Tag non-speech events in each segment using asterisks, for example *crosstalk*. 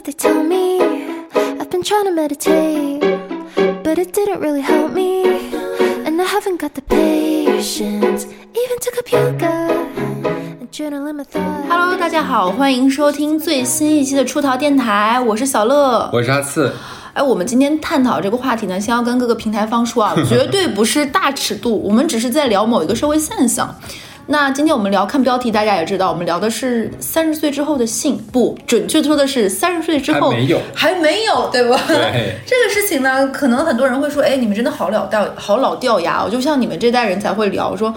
what they tell me. I've been trying to meditate, but it didn't really help me. And I haven't got the patience, even to cook yoga and journaling my thoughts. Hello，大家好，欢迎收听最新一期的出逃电台，我是小乐。我是阿次，哎，我们今天探讨这个话题呢，先要跟各个平台方说啊，绝对不是大尺度，我们只是在聊某一个社会现象。那今天我们聊，看标题大家也知道，我们聊的是三十岁之后的性，不准确说的是三十岁之后还没有还没有，对吧？对 *laughs* 这个事情呢，可能很多人会说，哎，你们真的好老掉，好老掉牙哦，就像你们这代人才会聊说。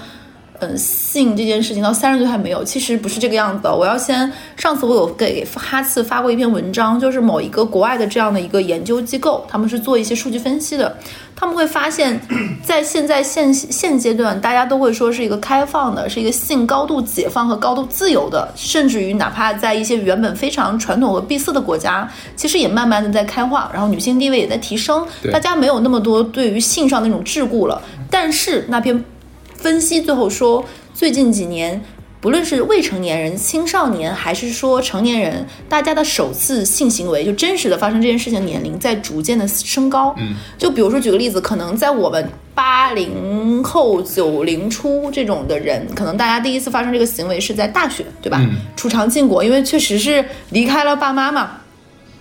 嗯，性这件事情到三十岁还没有，其实不是这个样子的。我要先，上次我有给哈次发过一篇文章，就是某一个国外的这样的一个研究机构，他们是做一些数据分析的，他们会发现，在现在现现阶段，大家都会说是一个开放的，是一个性高度解放和高度自由的，甚至于哪怕在一些原本非常传统和闭塞的国家，其实也慢慢的在开化，然后女性地位也在提升，大家没有那么多对于性上那种桎梏了。但是那篇分析最后说，最近几年，不论是未成年人、青少年，还是说成年人，大家的首次性行为就真实的发生这件事情的年龄在逐渐的升高。嗯，就比如说举个例子，可能在我们八零后、九零初这种的人，可能大家第一次发生这个行为是在大学，对吧？嗯出尝禁果，因为确实是离开了爸妈嘛，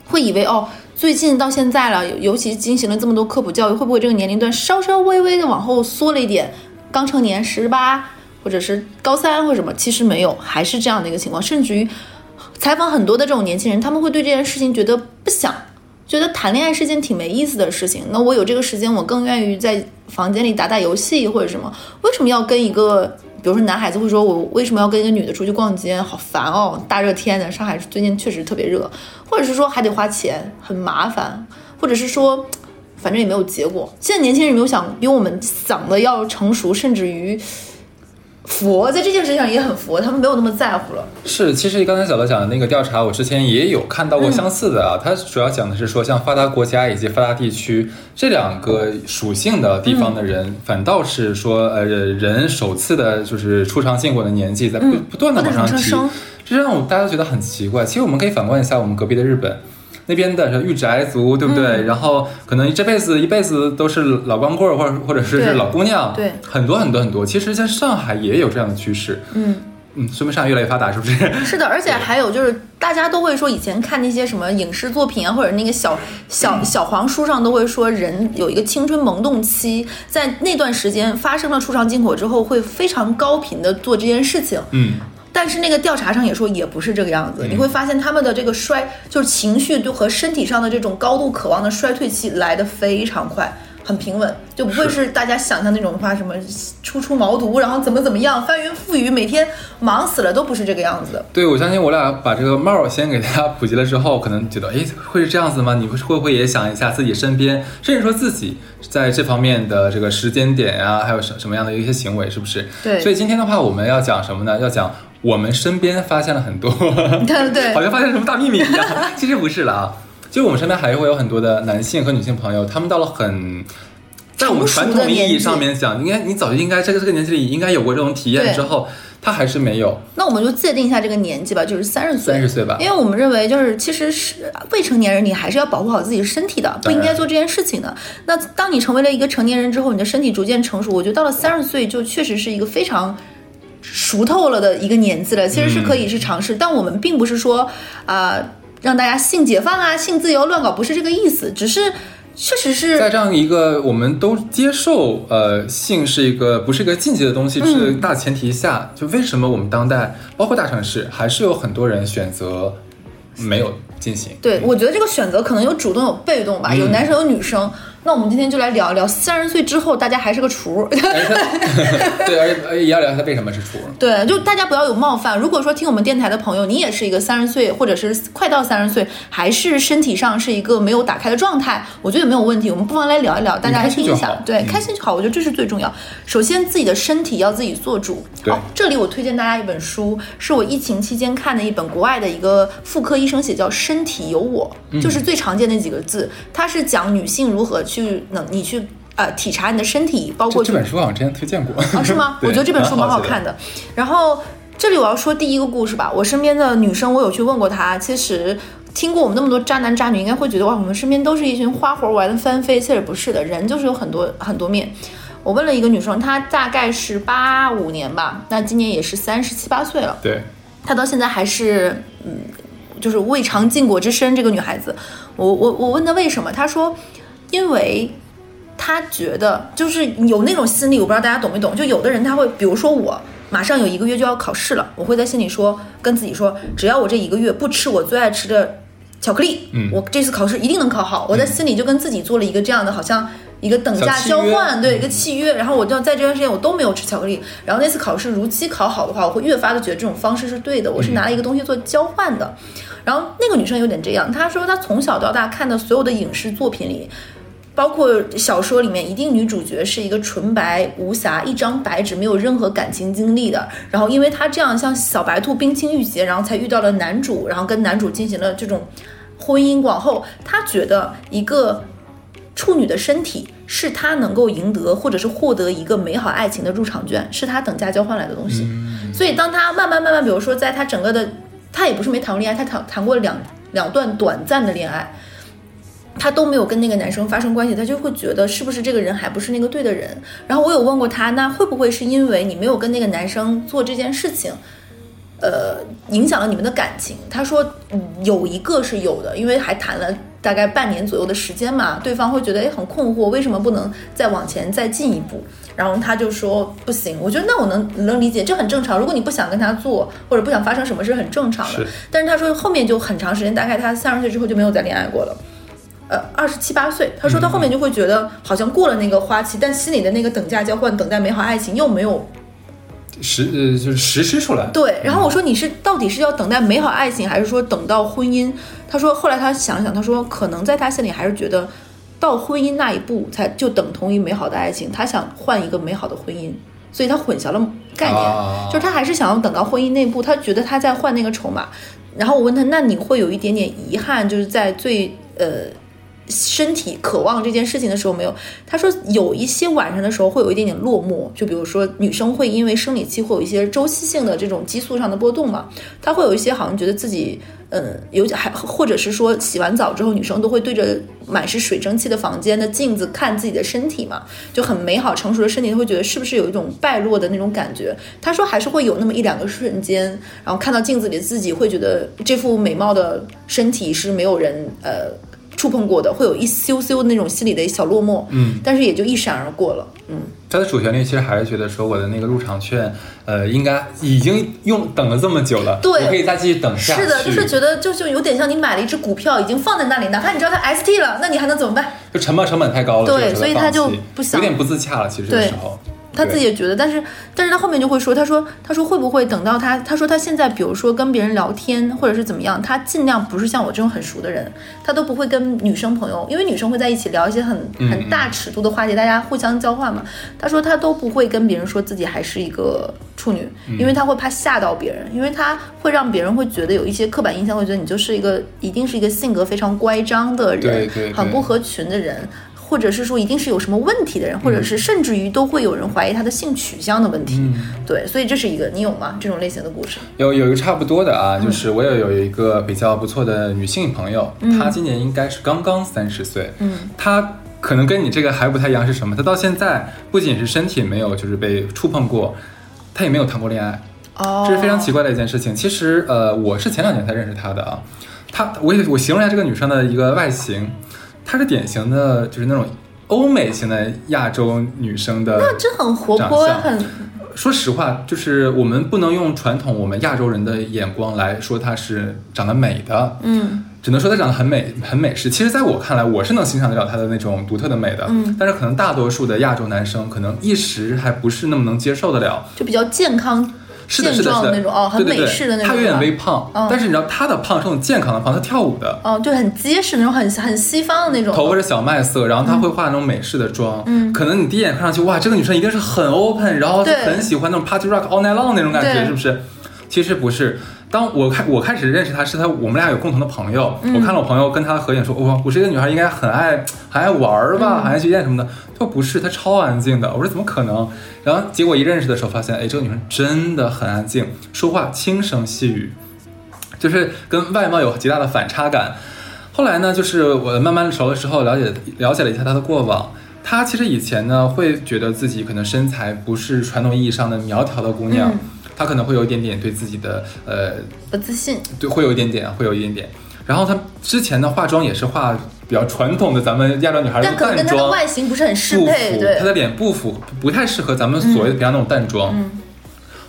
会以为哦。最近到现在了，尤尤其进行了这么多科普教育，会不会这个年龄段稍稍微微的往后缩了一点？刚成年十八，或者是高三或者什么？其实没有，还是这样的一个情况。甚至于采访很多的这种年轻人，他们会对这件事情觉得不想，觉得谈恋爱是件挺没意思的事情。那我有这个时间，我更愿意在房间里打打游戏或者什么。为什么要跟一个，比如说男孩子会说，我为什么要跟一个女的出去逛街？好烦哦，大热天的，上海最近确实特别热，或者是说还得花钱，很麻烦，或者是说。反正也没有结果。现在年轻人有没有想比我们想的要成熟，甚至于佛在这件事情上也很佛，他们没有那么在乎了。是，其实刚才小乐讲的那个调查，我之前也有看到过相似的啊。它主要讲的是说，像发达国家以及发达地区这两个属性的地方的人，反倒是说，呃，人首次的就是出尝禁果的年纪在不、不断的往上提升，这让我大家都觉得很奇怪。其实我们可以反观一下我们隔壁的日本。那边的御宅族，对不对？嗯然后可能这辈子一辈子都是老光棍儿，或者或者是老姑娘，对很多很多很多。其实，在上海也有这样的趋势，嗯，嗯，说明上海越来越发达，是不是？*laughs* 是的，而且还有就是，大家都会说，以前看那些什么影视作品啊，或者那个小小小黄书上都会说，人有一个青春萌动期，在那段时间发生了出尝进口之后，会非常高频的做这件事情。嗯，但是那个调查上也说也不是这个样子，你会发现他们的这个衰，就是情绪就和身体上的这种高度渴望的衰退期来得非常快，很平稳，就不会是大家想象那种话什么初出茅庐，然后怎么怎么样翻云覆雨，每天忙死了，都不是这个样子的。对，我相信我俩把这个帽儿先给大家普及了之后，可能觉得，哎，会是这样子吗？你会会不会也想一下自己身边，甚至说自己在这方面的这个时间点啊，还有什什么样的一些行为，是不是？对所以今天的话，我们要讲什么呢？要讲我们身边发现了很多，*laughs* 对对好像发现什么大秘密一样，*laughs* 其实不是了啊。就我们身边还会有很多的男性和女性朋友，他们到了很。在我们传统意义上面讲，应该你早就应该这个这个年纪里应该有过这种体验之后，他还是没有。那我们就界定一下这个年纪吧，就是三十岁。三十岁吧因为我们认为，就是其实是未成年人，你还是要保护好自己身体的，不应该做这件事情的。那当你成为了一个成年人之后，你的身体逐渐成熟，我觉得到了三十岁，就确实是一个非常。熟透了的一个年纪了，其实是可以去尝试，但我们并不是说啊、让大家性解放啊、性自由乱搞，不是这个意思，只是确实是在这样一个我们都接受，呃，性是一个不是一个禁忌的东西，嗯是大前提下，就为什么我们当代包括大城市，还是有很多人选择没有进行？对，我觉得这个选择可能有主动有被动吧，有男生有女生。那我们今天就来聊一聊三十岁之后，大家还是个厨。对，而且也要聊他为什么是厨。*laughs* 对，就大家不要有冒犯。如果说听我们电台的朋友，你也是一个三十岁，或者是快到三十岁，还是身体上是一个没有打开的状态，我觉得没有问题。我们不妨来聊一聊，大家来听一下。对，嗯开心就好，我觉得这是最重要。首先，自己的身体要自己做主。对好，这里我推荐大家一本书，是我疫情期间看的一本国外的一个妇科医生写，叫《身体有我》，嗯就是最常见的几个字。它是讲女性如何去能你去呃体察你的身体，包括这这本书好像之前推荐过啊，是吗？*laughs* 我觉得这本书蛮好写看的。然后这里我要说第一个故事吧，我身边的女生，我有去问过她，其实听过我们那么多渣男渣女，应该会觉得哇，我们身边都是一群花活玩的翻飞。其实不是的，人就是有很多很多面。我问了一个女生，她大概是八五年吧，那今年也是三十七八岁了。对，她到现在还是嗯，就是未尝禁果之身。这个女孩子，我我我问她为什么，她说，因为他觉得就是有那种心理，我不知道大家懂没懂。就有的人他会，比如说我马上有一个月就要考试了，我会在心里说，跟自己说，只要我这一个月不吃我最爱吃的巧克力，嗯我这次考试一定能考好。我在心里就跟自己做了一个这样的，好像一个等价交换，对嗯一个契约。然后我就在这段时间我都没有吃巧克力，然后那次考试如期考好的话，我会越发的觉得这种方式是对的，我是拿了一个东西做交换的。然后那个女生有点这样，她说她从小到大看的所有的影视作品里，包括小说里面，一定女主角是一个纯白无瑕、一张白纸，没有任何感情经历的。然后因为她这样像小白兔冰清玉洁，然后才遇到了男主，然后跟男主进行了这种婚姻。往后，她觉得一个处女的身体是她能够赢得或者是获得一个美好爱情的入场券，是她等价交换来的东西。所以当她慢慢慢慢，比如说在她整个的，她也不是没谈过恋爱，她谈谈过两两段短暂的恋爱。她都没有跟那个男生发生关系，她就会觉得是不是这个人还不是那个对的人。然后我有问过她，那会不会是因为你没有跟那个男生做这件事情，呃，影响了你们的感情？她说、有一个是有的，因为还谈了大概半年左右的时间嘛，对方会觉得哎很困惑，为什么不能再往前再进一步？然后他就说不行，我觉得那我能能理解，这很正常。如果你不想跟他做，或者不想发生什么是，很正常的。但是他说后面就很长时间，大概他三十岁之后就没有再恋爱过了。呃，二十七八岁，他说他后面就会觉得好像过了那个花期，但心里的那个等价交换、等待美好爱情又没有实呃就是实施出来。对。然后我说你是到底是要等待美好爱情，还是说等到婚姻？他说后来他想了想，他说可能在他心里还是觉得到婚姻那一步才就等同于美好的爱情，他想换一个美好的婚姻，所以他混淆了概念，啊就是他还是想要等到婚姻那一步，他觉得他在换那个筹码。然后我问他，那你会有一点点遗憾，就是在最呃身体渴望这件事情的时候没有？他说有一些晚上的时候会有一点点落寞，就比如说女生会因为生理期会有一些周期性的这种激素上的波动嘛，她会有一些好像觉得自己。嗯，有还或者是说洗完澡之后，女生都会对着满是水蒸气的房间的镜子看自己的身体嘛，就很美好成熟的身体，会觉得是不是有一种败落的那种感觉？他说还是会有那么一两个瞬间，然后看到镜子里自己会觉得这副美貌的身体是没有人呃触碰过的，会有一羞羞那种心里的小落寞，嗯，但是也就一闪而过了，嗯。它的主旋律其实还是觉得说我的那个入场券，呃，应该已经用等了这么久了，对我可以再继续等下去。是的，就是觉得就就有点像你买了一只股票，已经放在那里，哪怕你知道它 ST 了，那你还能怎么办？就沉没成本太高了，对所以他就不想有点不自洽了。其实这个时候，他自己也觉得，但是但是他后面就会说，他说他说会不会等到他他说他现在比如说跟别人聊天或者是怎么样，他尽量不是像我这种很熟的人，他都不会跟女生朋友，因为女生会在一起聊一些很很大尺度的话题，大家互相交换嘛。他说他都不会跟别人说自己还是一个处女，因为他会怕吓到别人，因为他会让别人会觉得有一些刻板印象，会觉得你就是一个一定是一个性格非常乖张的人，很不合群的人。或者是说一定是有什么问题的人，或者是甚至于都会有人怀疑他的性取向的问题。对，所以这是一个你有吗？这种类型的故事？有有一个差不多的啊，嗯就是我也有一个比较不错的女性朋友，她今年应该是刚刚三十岁，嗯，她可能跟你这个还不太一样，是什么？她到现在不仅是身体没有就是被触碰过，她也没有谈过恋爱，哦，这是非常奇怪的一件事情。其实呃，我是前两年才认识她的啊，她我也我形容一下这个女生的一个外形，她是典型的就是那种欧美型的亚洲女生的，那这很活泼，很说实话，就是我们不能用传统我们亚洲人的眼光来说她是长得美的，嗯只能说她长得很美，很美式。其实，在我看来，我是能欣赏得了她的那种独特的美的，嗯但是可能大多数的亚洲男生可能一时还不是那么能接受得了。就比较健康、是的，健是的，是的，那种哦，很美式的那种。她有点微胖，嗯但是你知道她的胖是那种健康的胖，她跳舞的。哦，就很结实那种，很很西方的那种。头发是小麦色，然后她会化那种美式的妆，嗯可能你第一眼看上去，哇，这个女生一定是很 open，然后对很喜欢那种 party rock all night long 那种感觉，是不是？其实不是。当我开我开始认识她，是她我们俩有共同的朋友，嗯我看了我朋友跟她的合影，说，哇，我是一个女孩，应该很爱 *laughs* 很爱玩儿吧，嗯很爱去宴什么的。她说不是，她超安静的。我说怎么可能？然后结果一认识的时候，发现，哎，这个女生真的很安静，说话轻声细语。就是跟外貌有极大的反差感。后来呢，就是我慢慢熟了之后，了解了解了一下她的过往。她其实以前呢，会觉得自己可能身材不是传统意义上的苗条的姑娘，嗯她可能会有一点点对自己的呃不自信，对，会有一点点，会有一点点。然后她之前的化妆也是化比较传统的咱们亚洲女孩的但可能跟淡妆，她的外形不是很适不配，她，的脸不符，不太适合咱们所谓的平常那种淡妆。嗯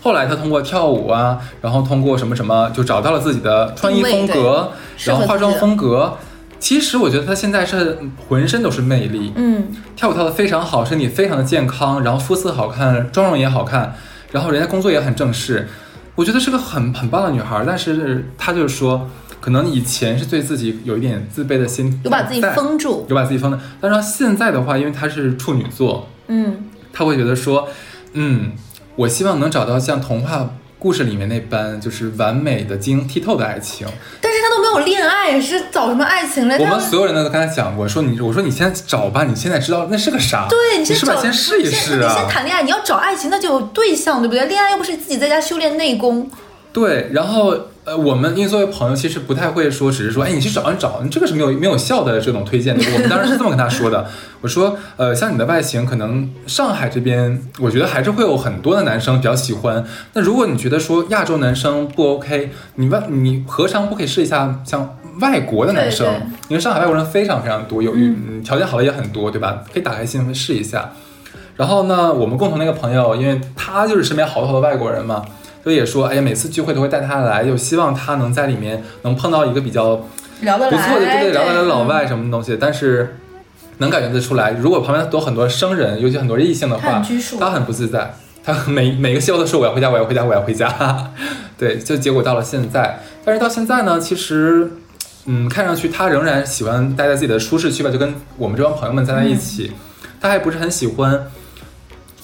后来她通过跳舞啊，然后通过什么什么，就找到了自己的穿衣风格，然后化妆风格。其实我觉得她现在是浑身都是魅力，嗯，跳舞跳得非常好，身体非常的健康，然后肤色好看，妆容也好看，然后人家工作也很正式，我觉得是个很很棒的女孩。但是她就是说，可能以前是对自己有一点自卑的心，有把自己封住，有把自己封的。但是她现在的话，因为她是处女座，嗯，她会觉得说，嗯，我希望能找到像童话故事里面那般，就是完美的、晶莹剔透的爱情。但是他都没有恋爱，是找什么爱情来？我们所有人都跟他讲过，说你，我说你现在找吧，你现在知道那是个啥？对你你是不是找先试一试啊？你先谈恋爱，你要找爱情，那就有对象，对不对？恋爱又不是自己在家修炼内功，对，然后呃，我们因为作为朋友，其实不太会说，只是说，哎，你去找你找，你这个是没有没有效的这种推荐的。我们当时是这么跟他说的，*laughs* 我说，呃，像你的外形，可能上海这边，我觉得还是会有很多的男生比较喜欢。那如果你觉得说亚洲男生不 OK，你外你何尝不可以试一下像外国的男生？对对因为上海外国人非常非常多，有嗯条件好的也很多，对吧？可以打开心扉试一下。然后呢，我们共同那个朋友，因为他就是身边好多好多外国人嘛，所以也说，哎呀，每次聚会都会带他来，就希望他能在里面能碰到一个比较聊得来，不错的，对对，聊得来的老嗯外什么东西。但是能感觉得出来，如果旁边都很多生人，尤其很多异性的话他很不自在。他每每个笑都说我要回家，我要回家，我要回家。*laughs* 对，就结果到了现在，但是到现在呢，其实。嗯，看上去他仍然喜欢待在自己的舒适区吧，就跟我们这帮朋友们待在一起。他还不是很喜欢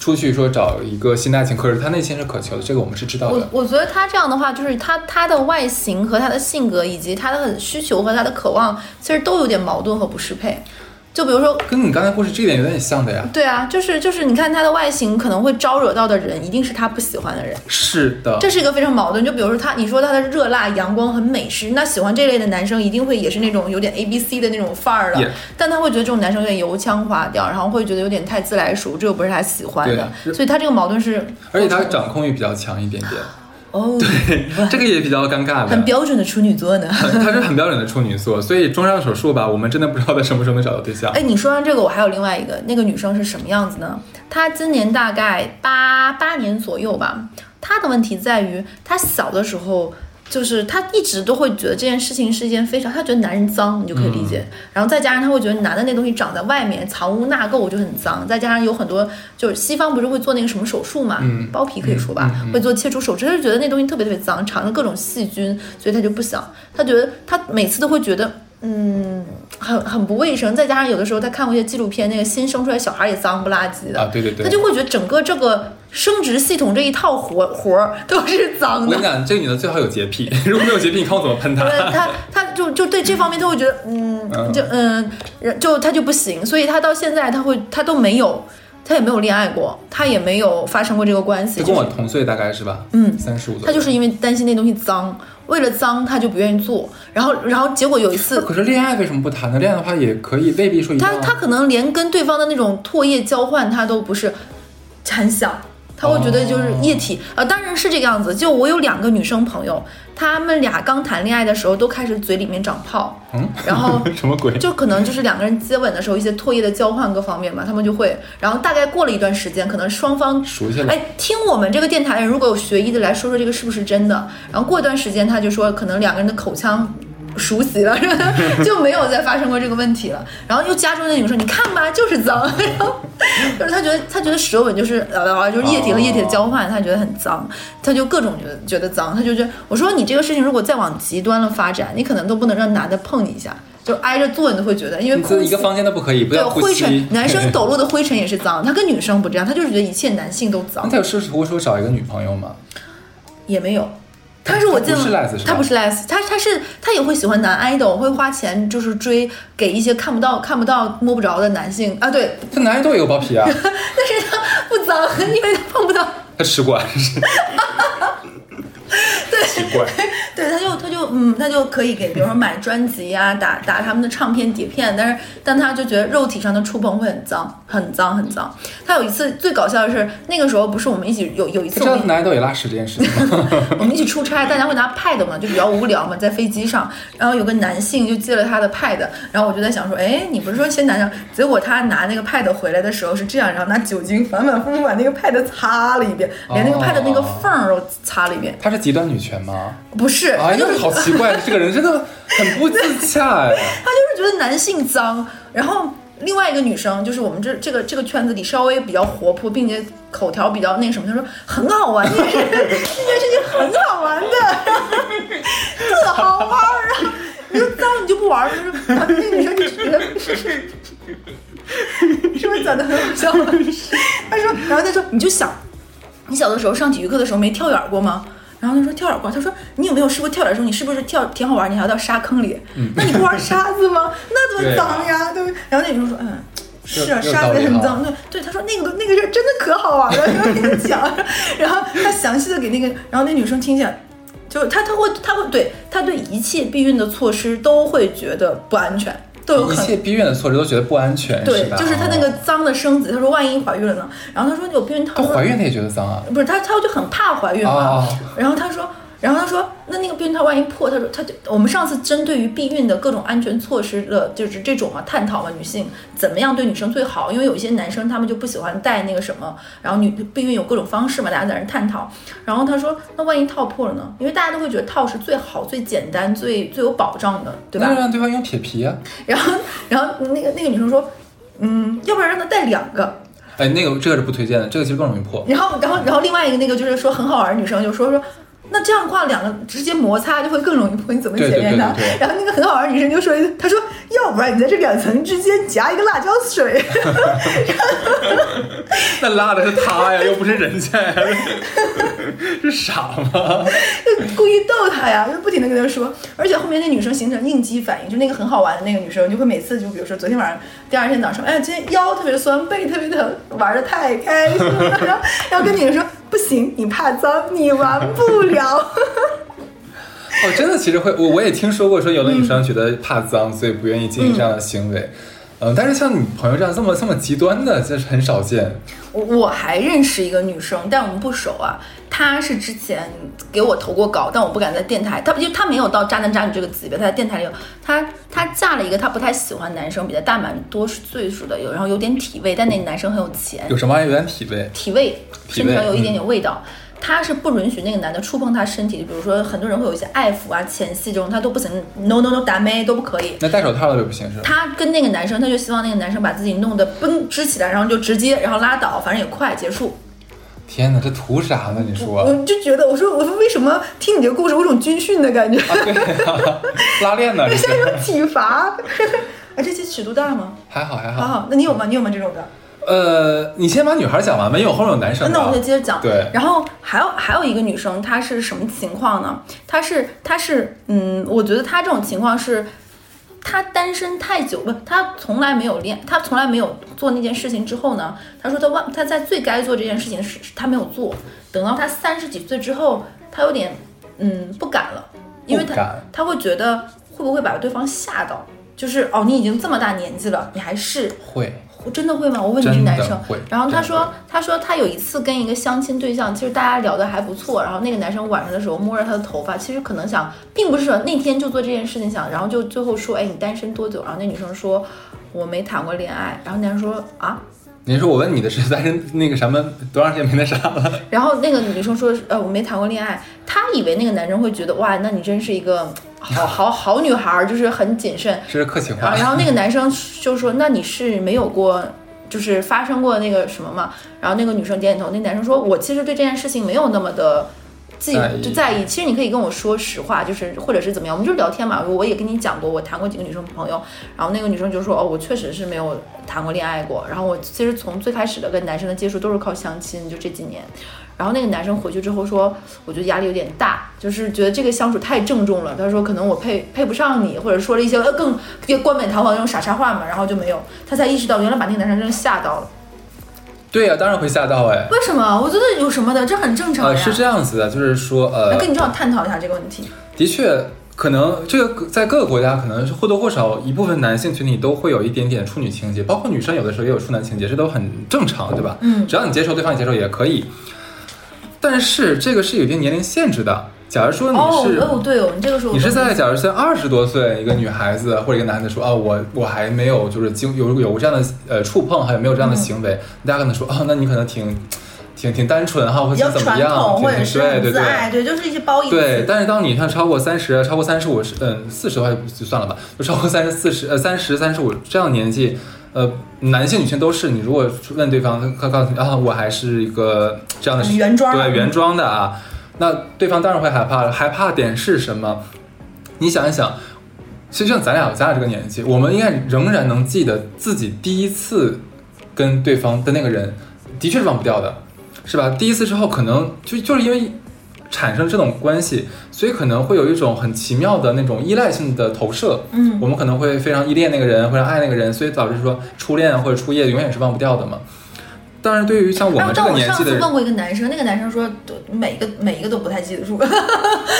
出去说找一个新的爱情，可是他内心是渴求的，这个我们是知道我的。我觉得他这样的话，就是他他的外形和他的性格，以及他的需求和他的渴望，其实都有点矛盾和不适配。就比如说，跟你刚才故事这一点有点像的呀。对啊，就是就是，你看他的外形可能会招惹到的人，一定是他不喜欢的人，是的，这是一个非常矛盾。就比如说他，你说他的热辣、阳光、很美式，那喜欢这类的男生一定会也是那种有点 A B C 的那种范儿的 Yeah 但他会觉得这种男生有点油腔滑调，然后会觉得有点太自来熟，这又不是他喜欢的，对所以他这个矛盾是，而且他掌控欲比较强一点点，哦，对这个也比较尴尬的。很标准的处女座呢。他是很标准的处女座，所以中上手术吧，我们真的不知道他什么时候能找到对象。哎，你说完这个，我还有另外一个，那个女生是什么样子呢？她今年大概八八年左右吧。她的问题在于，她小的时候，就是他一直都会觉得这件事情是一件非常，他觉得男人脏，你就可以理解。然后再加上他会觉得男的那东西长在外面，藏污纳垢就很脏。再加上有很多就是西方不是会做那个什么手术嘛，嗯包皮可以说吧，会做切除手术，他就觉得那东西特别特别脏，藏着各种细菌，所以他就不想。他觉得他每次都会觉得。嗯，很很不卫生，再加上有的时候他看过一些纪录片，那个新生出来小孩也脏不拉几的，啊，对对对，他就会觉得整个这个生殖系统这一套活活儿都是脏的我跟你。讲，这个女的最好有洁癖，*laughs* 如果没有洁癖，你看我怎么喷她。对他，*laughs* 他就就对这方面她会觉得，嗯，嗯就嗯，就她就不行，所以她到现在她会她都没有，他也没有恋爱过，他也没有发生过这个关系，她跟我同岁，大概是吧？嗯三十五。他就是因为担心那东西脏，为了脏他就不愿意做，然后然后结果有一次可是恋爱为什么不谈呢？恋爱的话也可以，未必说一。他他可能连跟对方的那种唾液交换，他都不是很想，他会觉得就是液体啊、呃当然是这个样子。就我有两个女生朋友，她们俩刚谈恋爱的时候都开始嘴里面长泡，嗯，然后 *laughs* 什么鬼？就可能就是两个人接吻的时候一些唾液的交换各方面嘛，他们就会，然后大概过了一段时间，可能双方熟悉了。哎，听我们这个电台人，如果有学医的来说说这个是不是真的？然后过一段时间，他就说可能两个人的口腔熟悉了，*laughs* 就没有再发生过这个问题了。然后又加州那女生说：“你看吧，就是脏。*laughs* ”然后就是他觉得他觉得舌吻就是呃就是液体和液体的交换，他觉得很脏，他就各种觉得觉得脏，他就觉得我说你这个事情如果再往极端了发展，你可能都不能让男的碰你一下，就挨着坐你都会觉得，因为你空一个房间都不可以，不对要灰尘。*laughs* 男生抖落的灰尘也是脏，他跟女生不这样，他就是觉得一切男性都脏那。他有试图说找一个女朋友吗？也没有。他是我见他不是 les 是吧他不是 les，他他是他也会喜欢男 idol，会花钱就是追给一些看不到看不到摸不着的男性啊，对，他男人都有包皮啊，*laughs* 但是他不脏，因为他碰不到。他吃过。*laughs* 是奇怪。*laughs* 对，他就他就嗯，他就可以给，比如说买专辑啊，打打他们的唱片碟片，但是但他就觉得肉体上的触碰会很脏，很脏，很脏。他有一次最搞笑的是，那个时候不是我们一起有有一次男人都有拉屎这件事情？*laughs* 我们一起出差，大家会拿 pad 嘛，就比较无聊嘛，在飞机上，然后有个男性就借了他的 pad，然后我就在想说，哎，你不是说先拿上？结果他拿那个 pad 回来的时候是这样，然后拿酒精反反复复把那个 pad 擦了一遍，连那个 pad 那个缝儿都擦了一遍。他是极端女权吗？不是，他哎呀就是，好奇怪，*laughs* 这个人真的很不自洽哎。他就是觉得男性脏，然后。另外一个女生，就是我们这这个这个圈子里稍微比较活泼，并且口条比较那个什么，她说很好玩，*laughs* 这件事情很好玩的，*laughs* 特好玩儿啊！你说脏你就不玩儿，就是啊那个女生就觉得是不是讲的很好笑？他说，然后他说你就想，你小的时候上体育课的时候没跳远过吗？然后他说跳远过，他说你有没有试过跳远的时候，你是不是跳挺好玩，你还要到沙坑里？那你不玩沙子吗？*laughs* 那多脏呀，对不对？然后那女生说，嗯。是啊，沙子也很脏。对对，他说那个那个事儿真的可好玩了，*laughs* 然后给他讲，然后他详细的给那个，然后那女生听起来，就他他会他会对他对一切避孕的措施都会觉得不安全，都有一切避孕的措施都觉得不安全，对是吧？，就是她那个哦脏的生子，她说万一怀孕了呢？然后她说有避孕套，她怀孕她也觉得脏啊。不是她她就很怕怀孕嘛。哦然后她说，然后他说，那那个避孕套万一破，他说他就我们上次针对于避孕的各种安全措施的，就是这种啊探讨嘛，女性怎么样对女生最好？因为有一些男生他们就不喜欢戴那个什么，然后女避孕有各种方式嘛，大家在那探讨。然后他说，那万一套破了呢？因为大家都会觉得套是最好、最简单、最最有保障的，对吧那？让对方用铁皮啊。然后然后那个那个女生说，嗯，要不然让他戴两个。哎，那个这个是不推荐的，这个其实更容易破。然后，然后，然后另外一个那个就是说很好玩的女生就说说，那这样的话两个直接摩擦就会更容易破，你怎么检验它对对对对？然后那个很好玩的女生就说，她说要不然你在这两层之间夹一个辣椒水，*laughs* 那辣的是他呀，又不是人家呀，*laughs* 是傻吗？就故意逗他呀，就不停的跟他说。而且后面那女生形成应激反应，就那个很好玩的那个女生就会每次就比如说昨天晚上，第二天早上，哎，今天腰特别酸，背特别疼，玩的太开心了，然 *laughs* 后然后跟女生说不行，你怕脏，你玩不了。*laughs* 哦，真的，其实会，我我也听说过，说有的女生觉得怕脏，所以不愿意进行这样的行为。嗯，但是像你朋友这样这么这么极端的，这是很少见。我我还认识一个女生，但我们不熟啊。她是之前给我投过稿，但我不敢在电台。她因为她没有到渣男渣女这个级别，她在电台里有。她她嫁了一个她不太喜欢男生，比她大蛮多岁数的，有然后有点体味，但那男生很有钱，有什么有点体味？体味身上有一点点味道。她是不允许那个男的触碰她身体，比如说很多人会有一些爱抚啊、前戏这种，她都不行，no no no，打妹都不可以。那戴手套了就不行是吧？他跟那个男生，他就希望那个男生把自己弄得绷支起来，然后就直接，然后拉倒，反正也快结束。天哪，这图啥呢？你说？我就觉得，我说我说为什么听你这个故事，我有种军训的感觉，啊，对呀、拉练呢，*laughs* 这像一种体罚。*laughs* 哎，这期尺度大吗？还好还好。好好，那你有吗？你有吗？这种的？呃，你先把女孩讲完吧，因为我后面有男生。那我就接着讲。对，然后还有还有一个女生，她是什么情况呢？她是她是嗯，我觉得她这种情况是。她单身太久，不，他从来没有恋，他从来没有做那件事情之后呢，他说他忘，他在最该做这件事情时，他没有做，等到他三十几岁之后，他有点嗯不敢了，因为他他会觉得会不会把对方吓到，就是哦，你已经这么大年纪了，你还是会真的会吗？我问你是男生，然后他说他说他有一次跟一个相亲对象，其实大家聊得还不错，然后那个男生晚上的时候摸着他的头发，其实可能想，并不是说那天就做这件事情想，然后就最后说，哎，你单身多久？然后那女生说我没谈过恋爱，然后男生说啊，你说我问你的是单身那个什么多长时间没那啥了？*laughs* 然后那个女生说，呃，我没谈过恋爱，她以为那个男生会觉得，哇，那你真是一个好好好女孩儿，就是很谨慎，这是客气话。然后，然后那个男生就说：“那你是没有过，就是发生过那个什么吗？”然后那个女生点点头，那男生说：“我其实对这件事情没有那么的记在意就在意。其实你可以跟我说实话，就是或者是怎么样，我们就是聊天嘛。我也跟你讲过，我谈过几个女生朋友，然后那个女生就说：哦，我确实是没有谈过恋爱过。然后我其实从最开始的跟男生的接触都是靠相亲，就这几年。”然后那个男生回去之后说，我觉得压力有点大，就是觉得这个相处太郑重了。他说可能我配配不上你，或者说了一些呃更更冠冕堂皇的那种傻叉话嘛，然后就没有，他才意识到原来把那个男生真的吓到了。对呀、当然会吓到哎。为什么？我觉得有什么的，这很正常呀。呃，是这样子的，就是说，呃那，跟你正好探讨一下这个问题。的确，可能这个在各个国家，可能是或多或少一部分男性群体都会有一点点处女情节，包括女生有的时候也有处男情节，这都很正常，对吧？嗯只要你接受，对方也接受也可以。但是这个是有一定年龄限制的。假如说你哦是、哦，对哦，你这个时候你是在假如像二十多岁一个女孩子或者一个男的说啊，我我还没有就是经有有过这样的呃触碰，还有没有这样的行为，大家可能说啊，那你可能挺挺挺单纯哈，或者怎么样，挺或者是挺对对对。自爱，对，就是一些褒义。对，但是当你像超过三十、超过三十五、嗯四十的话就算了吧，就超过三十四十、呃三十、三十五这样的年纪，呃，男性、女性都是。你如果问对方，他告诉你啊，我还是一个这样的原装对原装的啊，那对方当然会害怕了。害怕点是什么？你想一想，其实像咱俩咱俩这个年纪，我们应该仍然能记得自己第一次跟对方的那个人，的确是忘不掉的，是吧？第一次之后，可能就就是因为产生这种关系，所以可能会有一种很奇妙的那种依赖性的投射。嗯我们可能会非常依恋那个人，非常爱那个人，所以导致说初恋或者初夜永远是忘不掉的嘛。当然，对于像我们这个年纪的人上次问，过一个男生，那个男生说，都每个每一个都不太记得住。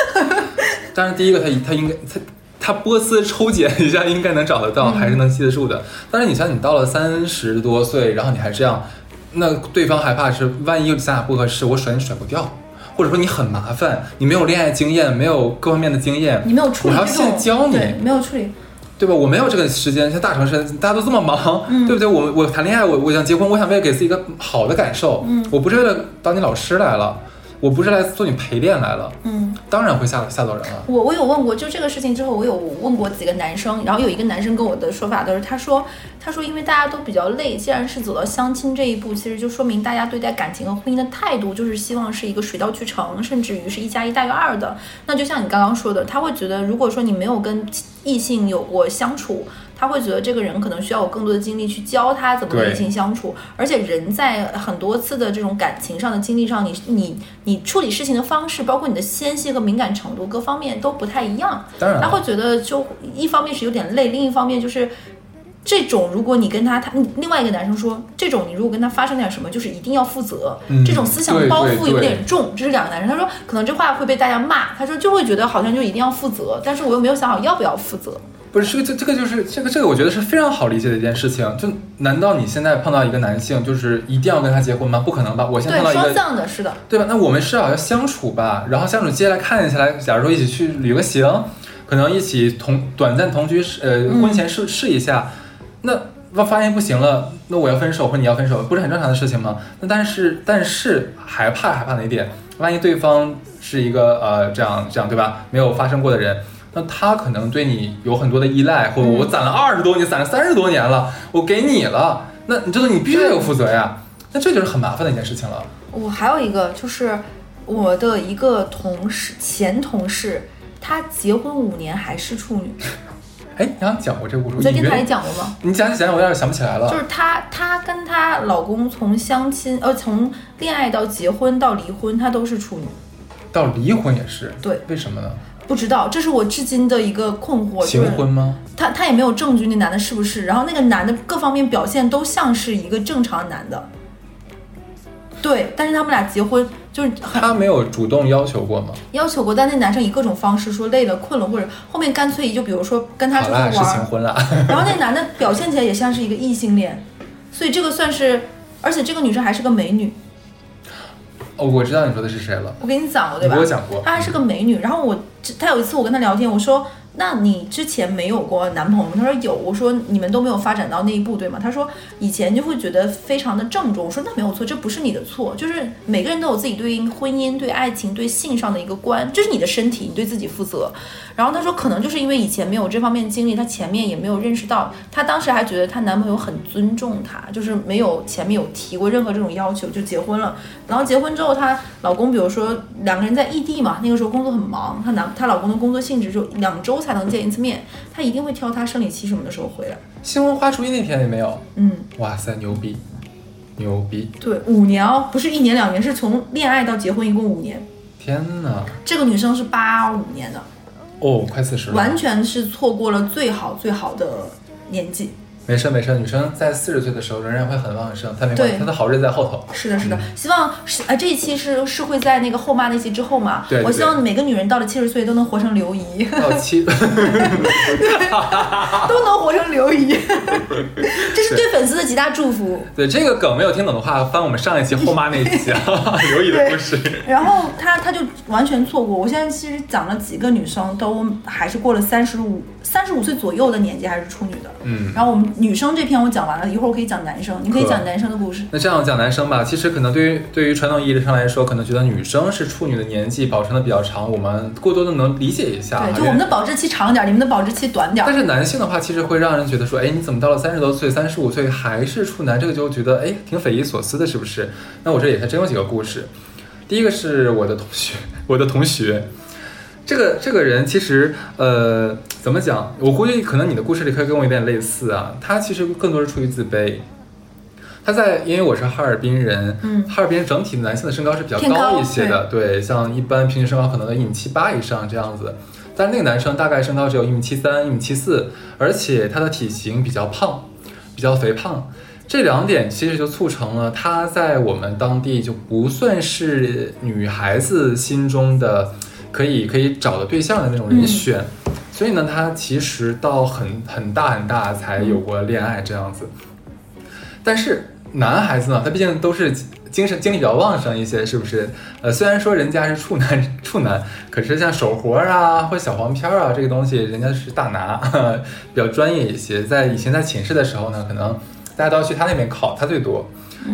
*laughs* 但是第一个他他应该他他波斯抽检一下应该能找得到，还是能记得住的。但是你像你到了三十多岁，然后你还这样，那对方害怕是万一咱俩不合适，我甩你甩不掉。或者说你很麻烦，你没有恋爱经验，没有各方面的经验，你没有处我还要现教你，对，没有处理。对吧？我没有这个时间，像大城市大家都这么忙，嗯对不对？我我谈恋爱，我我想结婚，我想为了给自己一个好的感受，嗯我不是为了当你老师来了，我不是来做你陪练来了，嗯，当然会吓吓到人了。我我有问过，就这个事情之后，我有问过几个男生，然后有一个男生跟我的说法都是，他说他说因为大家都比较累，既然是走到相亲这一步，其实就说明大家对待感情和婚姻的态度就是希望是一个水到渠成，甚至于是一加一大于二的。那就像你刚刚说的，他会觉得如果说你没有跟异性有过相处。他会觉得这个人可能需要有更多的精力去教他怎么跟对异性相处，而且人在很多次的这种感情上的经历上，你你你处理事情的方式，包括你的纤细和敏感程度各方面都不太一样。当然，他会觉得就一方面是有点累，另一方面就是这种如果你跟他他另外一个男生说，这种你如果跟他发生点什么，就是一定要负责，嗯这种思想包袱有点重。这是两个男生，他说可能这话会被大家骂，他说就会觉得好像就一定要负责，但是我又没有想好要不要负责。不是这个这这个就是这个这个，我觉得是非常好理解的一件事情。就难道你现在碰到一个男性，就是一定要跟他结婚吗？不可能吧！我现在碰到一个双向的，是的，对吧？那我们至少要相处吧，然后相处接下来看一下来，假如说一起去旅个行，可能一起同短暂同居试，呃，嗯婚前试试一下，那那发现不行了，那我要分手或者你要分手，不是很正常的事情吗？那但是但是害怕害怕哪一点？万一对方是一个呃这样这样对吧？没有发生过的人。那他可能对你有很多的依赖，或者嗯我攒了二十多年，攒了三十多年了，我给你了，那你这个你必须得有负责呀。那这就是很麻烦的一件事情了。我还有一个就是我的一个同事前同事，她结婚五年还是处女，哎，你好像讲过这个故事，你在电台里讲过吗？你讲起来，我有点想不起来了。就是她，她跟她老公从相亲，呃，从恋爱到结婚到离婚，她都是处女。到离婚也是，对，为什么呢？不知道，这是我至今的一个困惑。就是行婚吗？他他也没有证据，那男的是不是？然后那个男的各方面表现都像是一个正常男的。对，但是他们俩结婚就是他没有主动要求过吗？要求过，但那男生以各种方式说累了、困了，或者后面干脆就比如说跟他出去玩儿，行婚了。*laughs* 然后那男的表现起来也像是一个异性恋，所以这个算是，而且这个女生还是个美女，哦，我知道你说的是谁了，我跟你讲过对吧？你给我讲过。她还是个美女。然后我，他有一次我跟他聊天，我说：“那你之前没有过男朋友吗？”她说有。我说：“你们都没有发展到那一步，对吗？”他说：“以前就会觉得非常的郑重。”我说：“那没有错，这不是你的错，就是每个人都有自己对应婚姻、对爱情、对性上的一个观，这是你的身体，你对自己负责。”然后她说：“可能就是因为以前没有这方面经历，她前面也没有认识到，她当时还觉得她男朋友很尊重她，就是没有前面有提过任何这种要求就结婚了。然后结婚之后，她老公比如说两个人在异地嘛，那个时候工作很忙，她男她老公的工作性质就两周才能见一次面，她一定会挑她生理期什么的时候回来。新婚花烛夜那天也没有。嗯，哇塞，牛逼，牛逼！对，五年哦，不是一年两年，是从恋爱到结婚一共五年。天哪！这个女生是八五年的，哦，快四十了。完全是错过了最好最好的年纪。没事没事，女生在四十岁的时候仍然会很旺盛，她没关对系，她的好日子在后头。是的，是的，希望是呃这一期是是会在那个后妈那期之后嘛？对对我希望每个女人到了七十岁都能活成刘姨，到七，*laughs* 都能活成刘姨，*laughs* 这是对粉丝的极大祝福。对这个梗没有听懂的话，翻我们上一期后妈那一期啊，*laughs* 刘姨的故事。然后她她就完全错过。我现在其实讲了几个女生，都还是过了三十五三十五岁左右的年纪，还是处女的。嗯然后我们女生这篇我讲完了，一会儿我可以讲男生，你可以讲男生的故事。那这样讲男生吧，其实可能对于对于传统意义上来说，可能觉得女生是处女的年纪保存的比较长，我们过多的能理解一下。对，就我们的保质期长点儿，你们的保质期短点儿。但是男性的话，其实会让人觉得说，哎，你怎么到了三十多岁、三十五岁还是处男？这个就觉得哎，挺匪夷所思的，是不是？那我这里还真有几个故事。第一个是我的同学，*laughs* 我的同学，这个这个人其实呃，怎么讲？我估计可能你的故事里可以跟我有点类似啊。他其实更多是出于自卑。他在，因为我是哈尔滨人，嗯哈尔滨整体男性的身高是比较高高一些的，对，像一般平均身高可能在一米七八以上这样子。但那个男生大概身高只有一米七三、一米七四，而且他的体型比较胖，比较肥胖。这两点其实就促成了他在我们当地就不算是女孩子心中的可以可以找的对象的那种人选。所以呢，他其实到很很大很大才有过恋爱这样子。但是男孩子呢，他毕竟都是精神精力比较旺盛一些，是不是？呃，虽然说人家是处男 *laughs* 处男，可是像手活啊或者小黄片啊这个东西，人家是大拿，*laughs* 比较专业一些。在以前在寝室的时候呢，可能大家都要去他那边考，他最多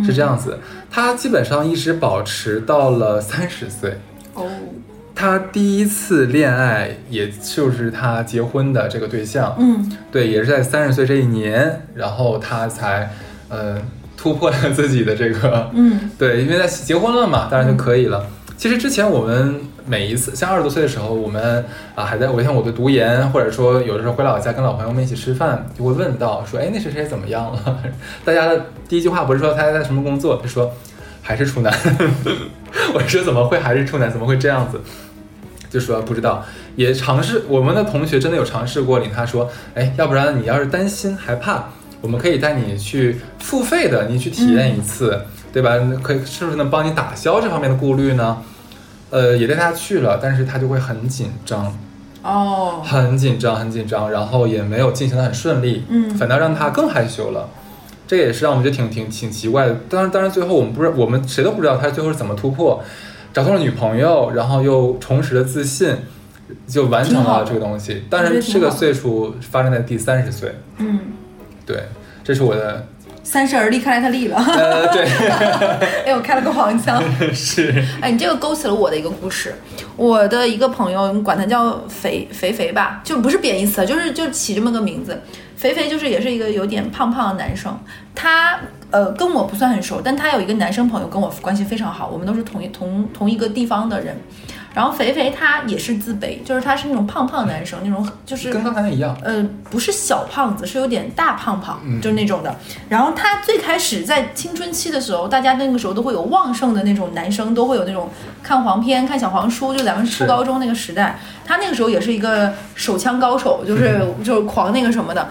是这样子。他基本上一直保持到了三十岁。哦，他第一次恋爱，也就是他结婚的这个对象，嗯对，也是在三十岁这一年，然后他才呃突破了自己的这个，嗯 *laughs* 对，因为他结婚了嘛，当然就可以了。其实之前我们每一次像二十多岁的时候，我们啊还在我像我的读研，或者说有的时候回老家跟老朋友们一起吃饭，就会问到说，哎，那谁谁怎么样了？*laughs* 大家的第一句话不是说他在什么工作，是说还是处男。*laughs* 我说怎么会还是处男？怎么会这样子？就说不知道，也尝试我们的同学真的有尝试过领他说，哎，要不然你要是担心害怕，我们可以带你去付费的，你去体验一次，对吧？可以是不是能帮你打消这方面的顾虑呢？呃，也带他去了，但是他就会很紧张，哦，很紧张，很紧张，然后也没有进行的很顺利，嗯反倒让他更害羞了。这也是让我们觉得挺挺挺奇怪的。当然，当然最后我们不知道，我们谁都不知道他最后是怎么突破，找到了女朋友，然后又重拾了自信，就完成了这个东西。但是这个岁数发生在第三十岁，嗯，对，这是我的，三十而立，看来他立了。呃，对，*laughs* 哎，我开了个黄腔。*laughs* 是，哎，你这个勾起了我的一个故事。我的一个朋友，你管他叫肥肥肥吧，就不是贬义词，就是就起这么个名字。肥肥就是也是一个有点胖胖的男生，他呃跟我不算很熟，但他有一个男生朋友跟我关系非常好，我们都是同一同同一个地方的人。然后肥肥他也是自卑，就是他是那种胖胖男生，那种就是跟刚才那一样。呃，不是小胖子，是有点大胖胖，嗯就是那种的。然后他最开始在青春期的时候，大家那个时候都会有旺盛的那种男生，都会有那种看黄片、看小黄书，就咱们初高中那个时代，他那个时候也是一个手枪高手，就是 *laughs* 就是狂那个什么的。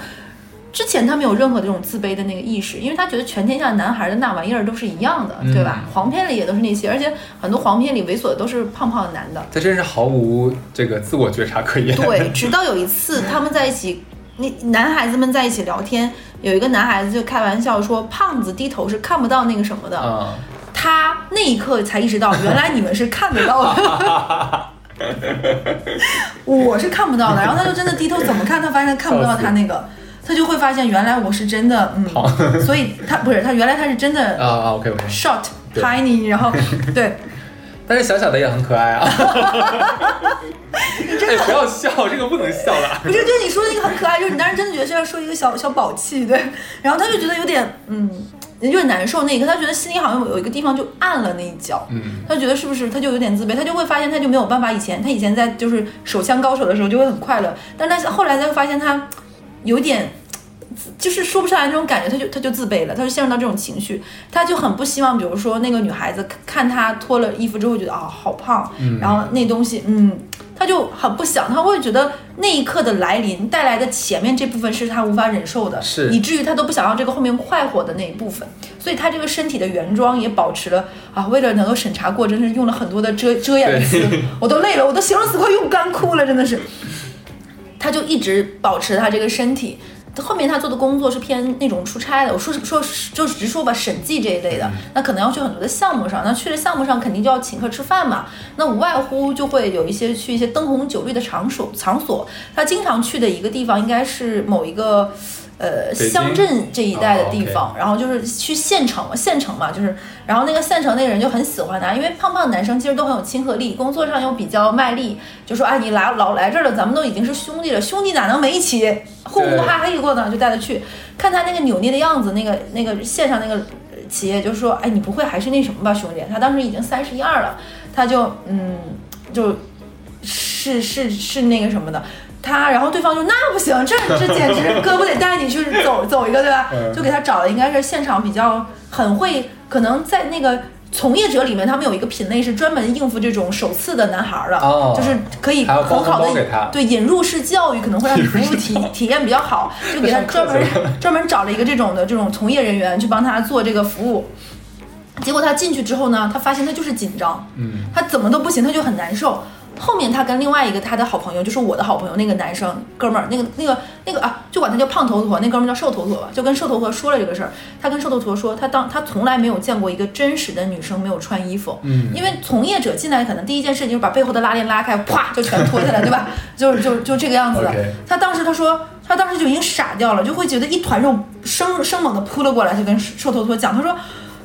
之前他没有任何这种自卑的那个意识，因为他觉得全天下男孩的那玩意儿都是一样的，对吧？嗯黄片里也都是那些，而且很多黄片里猥琐的都是胖胖的男的。他真是毫无这个自我觉察可言。对，*laughs* 直到有一次他们在一起，那男孩子们在一起聊天，有一个男孩子就开玩笑说，胖子低头是看不到那个什么的。啊、他那一刻才意识到，原来你们是看得到的。*laughs* 我是看不到的，然后他就真的低头怎么看，他发现他看不到他那个，他就会发现原来我是真的，嗯，*laughs* 所以他不是他原来他是真的啊啊，OK OK，short tiny，然后 *laughs* 对，但是小小的也很可爱啊。*laughs* 哎，不要笑，这个不能笑了。不是，就是你说的那个很可爱，就是你当时真的觉得是要说一个小小宝气，对，然后他就觉得有点嗯，有点难受那一刻，他觉得心里好像有一个地方就暗了那一角，嗯，他觉得是不是他就有点自卑，他就会发现他就没有办法以前他以前在就是手枪高手的时候就会很快乐，但他后来他会发现他有点。就是说不上来那种感觉，他就他就自卑了，他就陷入到这种情绪，他就很不希望，比如说那个女孩子看他脱了衣服之后觉得啊、好胖，嗯然后那东西嗯他就很不想，他会觉得那一刻的来临带来的前面这部分是他无法忍受的，是以至于他都不想要这个后面快活的那一部分，所以他这个身体的原装也保持了啊，为了能够审查过，真是用了很多的遮遮掩词，*laughs* 我都累了，我都形容词快用干枯了，真的是。他就一直保持他这个身体。后面他做的工作是偏那种出差的，我说是说就直说吧，审计这一类的，那可能要去很多的项目上，那去了项目上肯定就要请客吃饭嘛，那无外乎就会有一些去一些灯红酒绿的场所场所，他经常去的一个地方应该是某一个。呃，乡镇这一带的地哦方，然后就是去县城嘛，县城嘛，就是，然后那个县城那个人就很喜欢他，因为胖胖的男生其实都很有亲和力，工作上又比较卖力，就说哎，你来老来这儿了，咱们都已经是兄弟了，兄弟哪能没一起呼呼哈嘿过呢？就带他去 *laughs* 看他那个扭捏的样子，那个那个县上那个企业就说，哎，你不会还是那什么吧，兄弟？他当时已经三十一二了，他就嗯，就是是是那个什么的。他，然后对方就那不行，这这简直哥不得带你去走走一个，对吧？嗯就给他找了，应该是现场比较很会，可能在那个从业者里面，他们有一个品类是专门应付这种首次的男孩儿的，哦就是可以很好的对引入式教育，可能会让你服务体体验比较好，就给他专门 *laughs* 专门找了一个这种的这种从业人员去帮他做这个服务。结果他进去之后呢，他发现他就是紧张，嗯，他怎么都不行，他就很难受。后面他跟另外一个他的好朋友，就是我的好朋友那个男生哥们儿，那个那个那个啊，就管他叫胖头陀，那哥们儿叫瘦头陀吧，就跟瘦头陀说了这个事儿。他跟瘦头陀说，他当他从来没有见过一个真实的女生没有穿衣服，嗯因为从业者进来可能第一件事就是把背后的拉链拉开，啪就全脱下来，对吧？就是就就这个样子 *laughs* 他当时他说，他当时就已经傻掉了，就会觉得一团肉生生猛的扑了过来，就跟瘦头陀讲，他说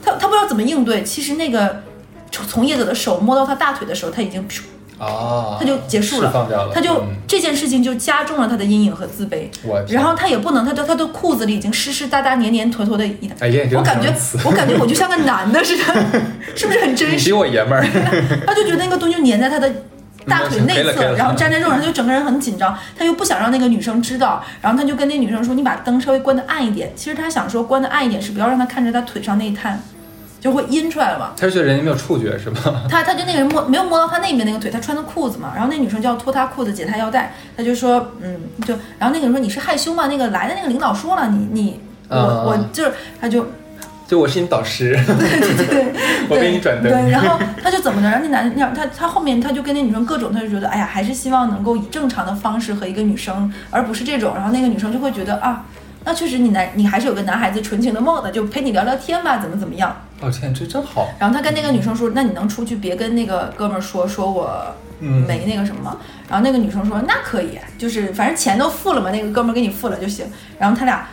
他他不知道怎么应对。其实那个从从业者的手摸到他大腿的时候，他已经噗哦，他就结束了，了，他就、嗯这件事情就加重了他的阴影和自卑。我然后他也不能，他的他的裤子里已经湿湿哒哒、黏黏坨坨的一哎呀，我感觉我感觉我就像个男的似的，*laughs* 是不是很真实比实？我爷们儿，*laughs* 他就觉得那个东西就粘在他的大腿内侧，然后粘在肉上，他就整个人很紧张，他又不想让那个女生知道，然后他就跟那女生说：“你把灯稍微关的暗一点。”其实他想说关的暗一点是不要让他看着他腿上那一滩，就会阴出来了嘛。他是觉得人家没有触觉是吧？他他就那个人摸没有摸到他那边那个腿，他穿的裤子嘛，然后那女生就要脱他裤子解他腰带，他就说嗯就，然后那个人说你是害羞吗？那个来的那个领导说了你你我、啊我就是他就就我是你导师，*laughs* 对 *laughs* 我给你转灯对，然后他就怎么着，然后那男那他他后面他就跟那女生各种，他就觉得哎呀，还是希望能够以正常的方式和一个女生，而不是这种，然后那个女生就会觉得啊。那确实，你男你还是有个男孩子纯情的梦的，就陪你聊聊天吧，怎么怎么样。哦天，这真好，然后他跟那个女生说：“那你能出去，别跟那个哥们儿说，说我嗯没那个什么吗？”然后那个女生说：“那可以，就是反正钱都付了嘛，那个哥们儿给你付了就行。”然后他俩，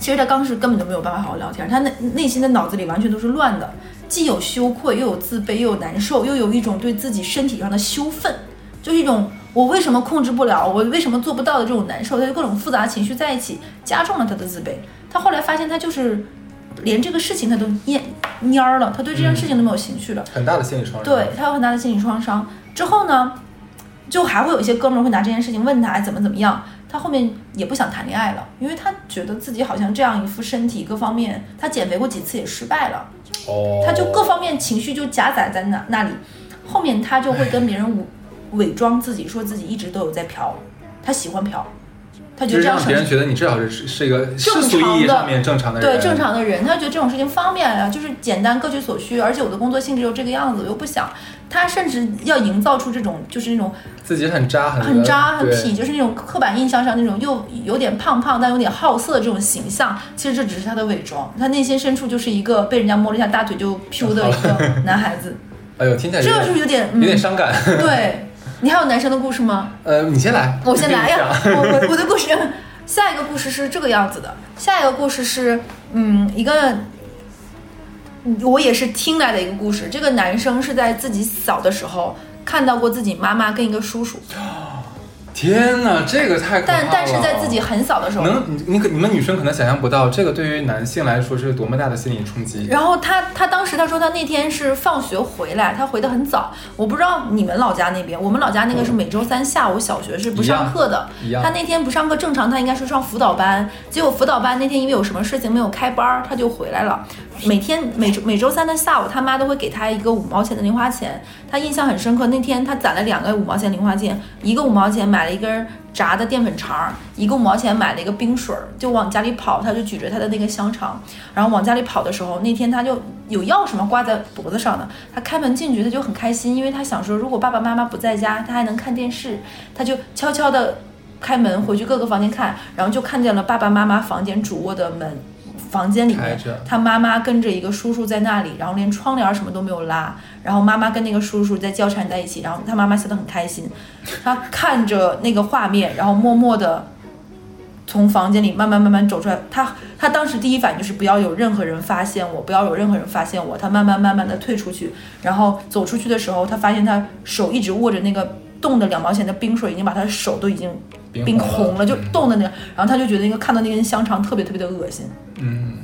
其实他当时根本就没有办法好好聊天，他内内心的脑子里完全都是乱的，既有羞愧，又有自卑，又有难受，又有一种对自己身体上的羞愤，就是一种我为什么控制不了，我为什么做不到的这种难受，他就各种复杂情绪在一起，加重了他的自卑。他后来发现，他就是连这个事情他都蔫蔫儿了，他对这件事情都没有情绪了。很大的心理创伤。对他有很大的心理创伤。之后呢，就还会有一些哥们儿会拿这件事情问他哎怎么怎么样。他后面也不想谈恋爱了，因为他觉得自己好像这样一副身体各方面，他减肥过几次也失败了，哦，他就各方面情绪就夹杂在那那里。后面他就会跟别人伪 *laughs* 伪装自己，说自己一直都有在嫖，他喜欢嫖，他觉就是得这样让别人觉得你至少是是一个世正俗意义上面正常的人，对正常的人，他觉得这种事情方便呀、就是简单各取所需，而且我的工作性质又这个样子，我又不想。他甚至要营造出这种就是那种自己很渣很很渣很痞，就是那种刻板印象上那种又有点胖胖但有点好色的这种形象。其实这只是他的伪装，他内心深处就是一个被人家摸了一下大腿就噗的一个男孩子。*laughs* 哎呦，听起来这个是不是有点嗯有点伤感？对 *laughs* 你还有男生的故事吗？呃，你先来，我先来。*laughs* 呀，我我我的故事，下一个故事是这个样子的，下一个故事是，嗯，一个，我也是听来的一个故事。这个男生是在自己小的时候看到过自己妈妈跟一个叔叔，*gasps* 天哪，这个太可怕了！但但是在自己很小的时候，能你你可你们女生可能想象不到，这个对于男性来说是多么大的心理冲击。然后他他当时他说他那天是放学回来，他回的很早。我不知道你们老家那边，我们老家那个是每周三下午小学是不上课的。他那天不上课，正常他应该是上辅导班，结果辅导班那天因为有什么事情没有开班，他就回来了。每天每周每周三的下午，他妈都会给他一个五毛钱的零花钱。他印象很深刻，那天他攒了两个五毛钱零花钱，一个五毛钱买了一根炸的淀粉肠，一个五毛钱买了一个冰水，就往家里跑。他就举着他的那个香肠，然后往家里跑的时候，那天他就有钥匙嘛挂在脖子上的。他开门进去，他就很开心，因为他想说，如果爸爸妈妈不在家，他还能看电视。他就悄悄的开门回去各个房间看，然后就看见了爸爸妈妈房间主卧的门。房间里面，他妈妈跟着一个叔叔在那里，然后连窗帘什么都没有拉，然后妈妈跟那个叔叔在交缠在一起，然后他妈妈笑得很开心，他看着那个画面，然后默默的从房间里慢慢慢慢走出来。他他当时第一反应就是不要有任何人发现我，不要有任何人发现我。他慢慢慢慢的退出去，然后走出去的时候，他发现他手一直握着那个冻的两毛钱的冰水，已经把他的手都已经冰红了，就冻的那个，然后他就觉得那个看到那根香肠特别特别的恶心。嗯，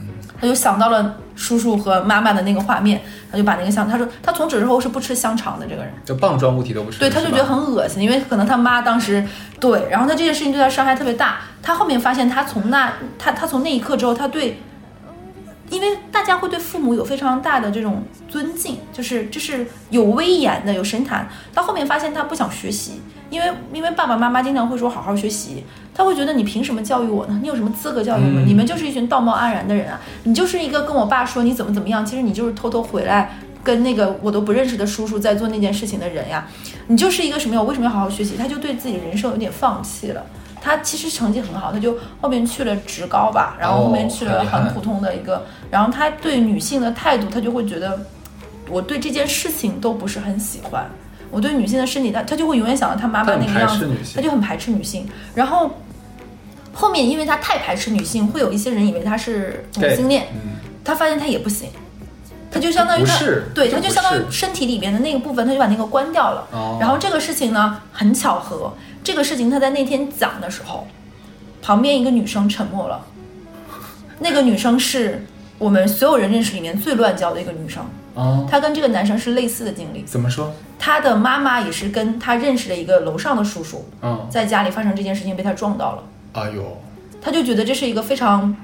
他就想到了叔叔和妈妈的那个画面，他就把那个香，他说他从此之后是不吃香肠的这个人，就棒状物体都不吃。对，他就觉得很恶心，因为可能他妈当时对，然后他这件事情对他伤害特别大。他后面发现，他从那他他从那一刻之后，他对，因为大家会对父母有非常大的这种尊敬，就是就是有威严的，有神坛。到后面发现他不想学习，因为因为爸爸妈妈经常会说好好学习，他会觉得你凭什么教育我呢？你有什么资格教育我？嗯你们就是一群道貌岸然的人啊！你就是一个跟我爸说你怎么怎么样，其实你就是偷偷回来。跟那个我都不认识的叔叔在做那件事情的人呀，你就是一个什么呀？我为什么要好好学习？他就对自己人生有点放弃了。他其实成绩很好，他就后面去了职高吧，然后后面去了哦很普通的一个，然后他对女性的态度，他就会觉得我对这件事情都不是很喜欢，我对女性的身体，他他就会永远想到他妈妈那个样子他就很排斥女性。然后后面因为他太排斥女性，会有一些人以为他是同性恋，嗯，他发现他也不行，他就相当于他对，他就相当于身体里面的那个部分，他就把那个关掉了。哦。然后这个事情呢，很巧合，这个事情他在那天讲的时候，旁边一个女生沉默了。那个女生是我们所有人认识里面最乱交的一个女生，哦，她跟这个男生是类似的经历。怎么说？她的妈妈也是跟她认识的一个楼上的叔叔，嗯，在家里发生这件事情被他撞到了，哎呦，他就觉得这是一个非常，